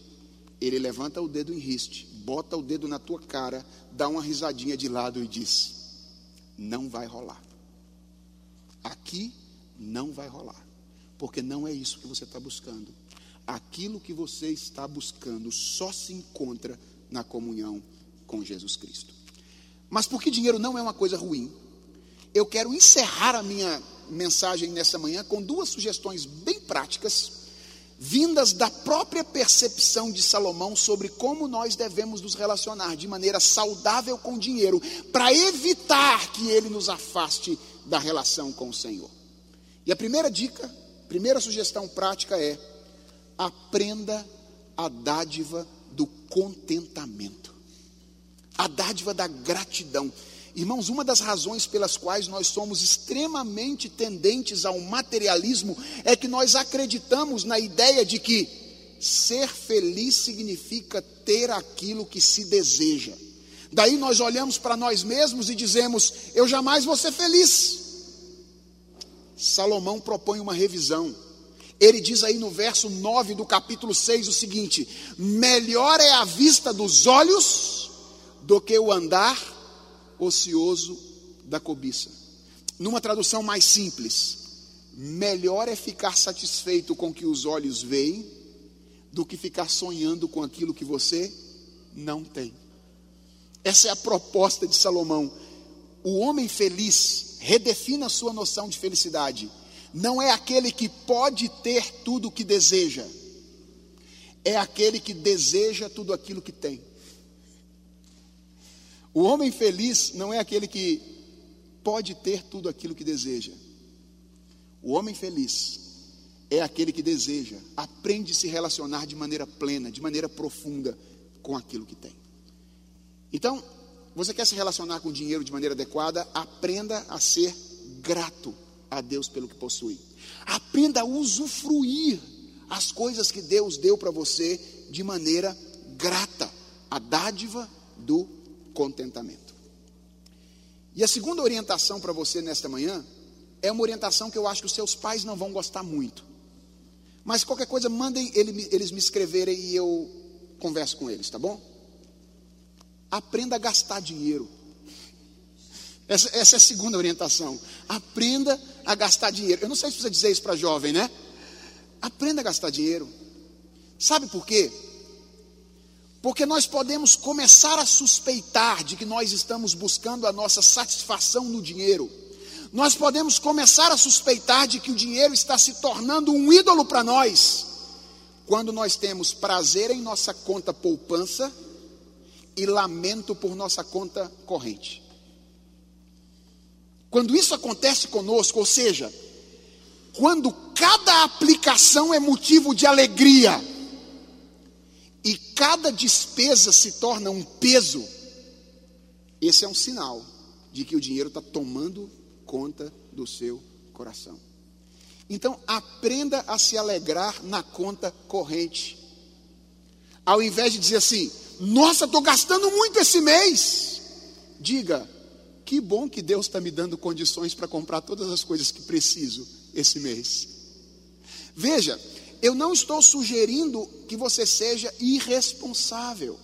ele levanta o dedo em riste, bota o dedo na tua cara, dá uma risadinha de lado e diz: Não vai rolar. Aqui não vai rolar. Porque não é isso que você está buscando. Aquilo que você está buscando só se encontra na comunhão com Jesus Cristo. Mas porque dinheiro não é uma coisa ruim, eu quero encerrar a minha mensagem nessa manhã com duas sugestões bem práticas vindas da própria percepção de Salomão sobre como nós devemos nos relacionar de maneira saudável com o dinheiro, para evitar que ele nos afaste da relação com o Senhor. E a primeira dica, primeira sugestão prática é: aprenda a dádiva do contentamento, a dádiva da gratidão. Irmãos, uma das razões pelas quais nós somos extremamente tendentes ao materialismo é que nós acreditamos na ideia de que ser feliz significa ter aquilo que se deseja. Daí nós olhamos para nós mesmos e dizemos: Eu jamais vou ser feliz. Salomão propõe uma revisão. Ele diz aí no verso 9 do capítulo 6 o seguinte: Melhor é a vista dos olhos do que o andar ocioso da cobiça. Numa tradução mais simples, melhor é ficar satisfeito com o que os olhos veem do que ficar sonhando com aquilo que você não tem. Essa é a proposta de Salomão. O homem feliz redefina a sua noção de felicidade. Não é aquele que pode ter tudo o que deseja, é aquele que deseja tudo aquilo que tem. O homem feliz não é aquele que pode ter tudo aquilo que deseja. O homem feliz é aquele que deseja, aprende a se relacionar de maneira plena, de maneira profunda com aquilo que tem. Então, você quer se relacionar com o dinheiro de maneira adequada? Aprenda a ser grato a Deus pelo que possui. Aprenda a usufruir as coisas que Deus deu para você de maneira grata. A dádiva do contentamento. E a segunda orientação para você nesta manhã é uma orientação que eu acho que os seus pais não vão gostar muito. Mas qualquer coisa, mandem eles me escreverem e eu converso com eles, tá bom? Aprenda a gastar dinheiro. Essa, essa, é a segunda orientação. Aprenda a gastar dinheiro. Eu não sei se precisa dizer isso para jovem, né? Aprenda a gastar dinheiro. Sabe por quê? Porque nós podemos começar a suspeitar de que nós estamos buscando a nossa satisfação no dinheiro. Nós podemos começar a suspeitar de que o dinheiro está se tornando um ídolo para nós. Quando nós temos prazer em nossa conta poupança e lamento por nossa conta corrente. Quando isso acontece conosco, ou seja, quando cada aplicação é motivo de alegria, e cada despesa se torna um peso, esse é um sinal de que o dinheiro está tomando conta do seu coração. Então, aprenda a se alegrar na conta corrente. Ao invés de dizer assim, nossa, estou gastando muito esse mês, diga, que bom que Deus está me dando condições para comprar todas as coisas que preciso esse mês. Veja, eu não estou sugerindo que você seja irresponsável.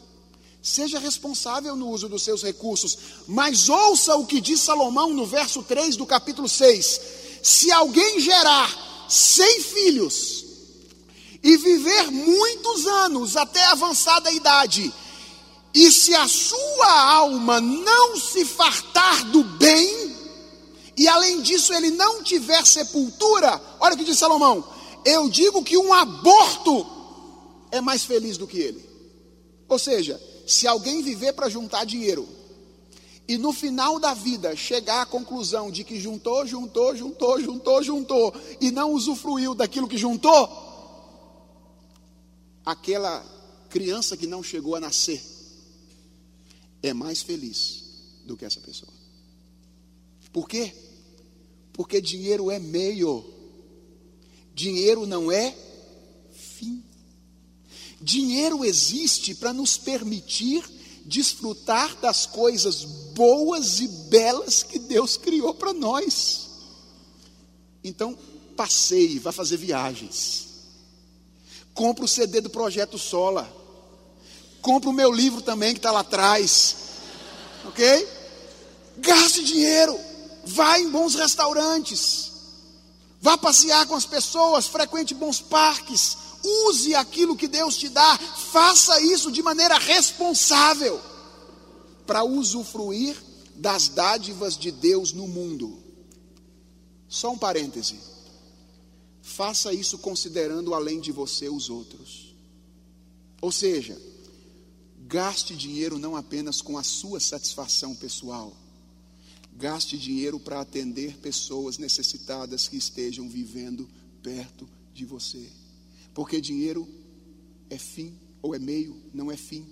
Seja responsável no uso dos seus recursos, mas ouça o que diz Salomão no verso 3 do capítulo 6. Se alguém gerar cem filhos e viver muitos anos até avançada idade, e se a sua alma não se fartar do bem, e além disso ele não tiver sepultura, olha o que diz Salomão: eu digo que um aborto é mais feliz do que ele. Ou seja, se alguém viver para juntar dinheiro e no final da vida chegar à conclusão de que juntou, juntou, juntou, juntou, juntou e não usufruiu daquilo que juntou, aquela criança que não chegou a nascer é mais feliz do que essa pessoa. Por quê? Porque dinheiro é meio, dinheiro não é fim. Dinheiro existe para nos permitir desfrutar das coisas boas e belas que Deus criou para nós. Então, passeie, vá fazer viagens. Compre o CD do Projeto Sola. Compre o meu livro também que está lá atrás. Ok? Gaste dinheiro. Vá em bons restaurantes. Vá passear com as pessoas. Frequente bons parques. Use aquilo que Deus te dá. Faça isso de maneira responsável. Para usufruir das dádivas de Deus no mundo. Só um parêntese. Faça isso considerando além de você os outros. Ou seja, gaste dinheiro não apenas com a sua satisfação pessoal Gaste dinheiro para atender pessoas necessitadas que estejam vivendo perto de você. Porque dinheiro é fim ou é meio, não é fim.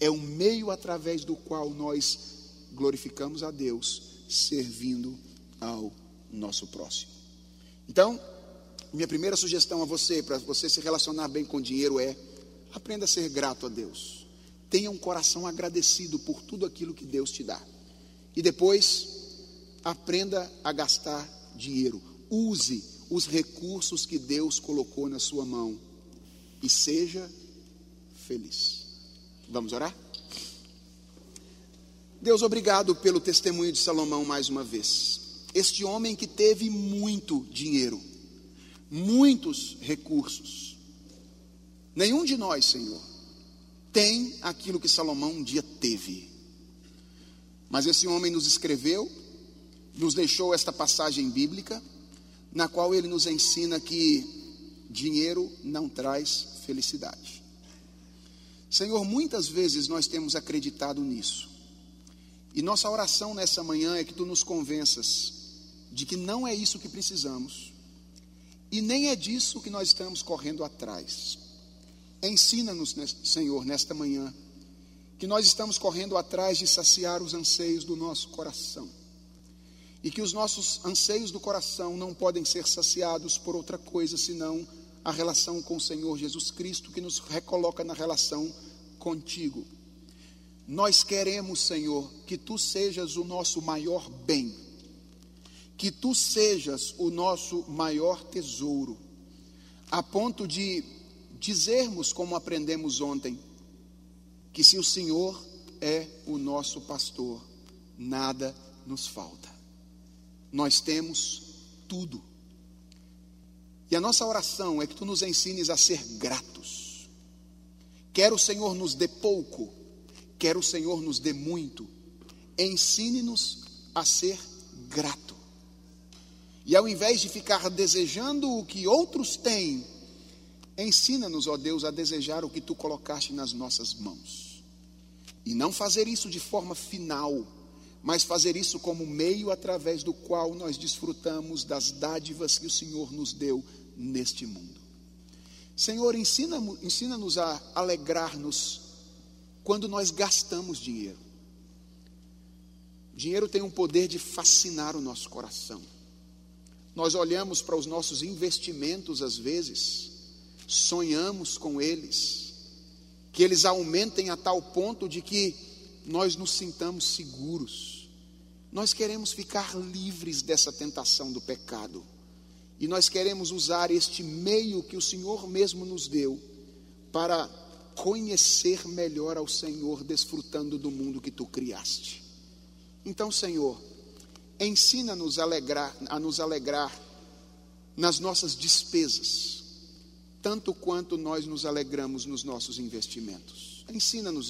É um meio através do qual nós glorificamos a Deus, servindo ao nosso próximo. Então, minha primeira sugestão a você, para você se relacionar bem com dinheiro, é aprenda a ser grato a Deus. Tenha um coração agradecido por tudo aquilo que Deus te dá. E depois, Aprenda a gastar dinheiro. Use os recursos que Deus colocou na sua mão e seja feliz. Vamos orar? Deus, obrigado pelo testemunho de Salomão mais uma vez. Este homem que teve muito dinheiro, muitos recursos. Nenhum de nós, Senhor, tem aquilo que Salomão um dia teve. Mas esse homem nos escreveu nos deixou esta passagem bíblica, na qual ele nos ensina que dinheiro não traz felicidade. Senhor, muitas vezes nós temos acreditado nisso. E nossa oração nessa manhã é que tu nos convenças de que não é isso que precisamos e nem é disso que nós estamos correndo atrás. Ensina-nos, Senhor, nesta manhã, que nós estamos correndo atrás de saciar os anseios do nosso coração e que os nossos anseios do coração não podem ser saciados por outra coisa senão a relação com o Senhor Jesus Cristo que nos recoloca na relação contigo. Nós queremos, Senhor, que tu sejas o nosso maior bem, que tu sejas o nosso maior tesouro, a ponto de dizermos, como aprendemos ontem, que se o Senhor é o nosso pastor, nada nos falta nós temos tudo. E a nossa oração é que tu nos ensines a ser gratos. Quer o Senhor nos dê pouco, quer o Senhor nos dê muito, ensine-nos a ser grato. E ao invés de ficar desejando o que outros têm, ensina-nos, ó Deus, a desejar o que tu colocaste nas nossas mãos. E não fazer isso de forma final, mas fazer isso como meio através do qual nós desfrutamos das dádivas que o Senhor nos deu neste mundo. Senhor, ensina-nos ensina a alegrar-nos quando nós gastamos dinheiro. Dinheiro tem um poder de fascinar o nosso coração. Nós olhamos para os nossos investimentos às vezes, sonhamos com eles, que eles aumentem a tal ponto de que nós nos sintamos seguros. Nós queremos ficar livres dessa tentação do pecado. E nós queremos usar este meio que o Senhor mesmo nos deu para conhecer melhor ao Senhor, desfrutando do mundo que tu criaste. Então, Senhor, ensina-nos a, alegrar, a nos alegrar nas nossas despesas, tanto quanto nós nos alegramos nos nossos investimentos. Ensina-nos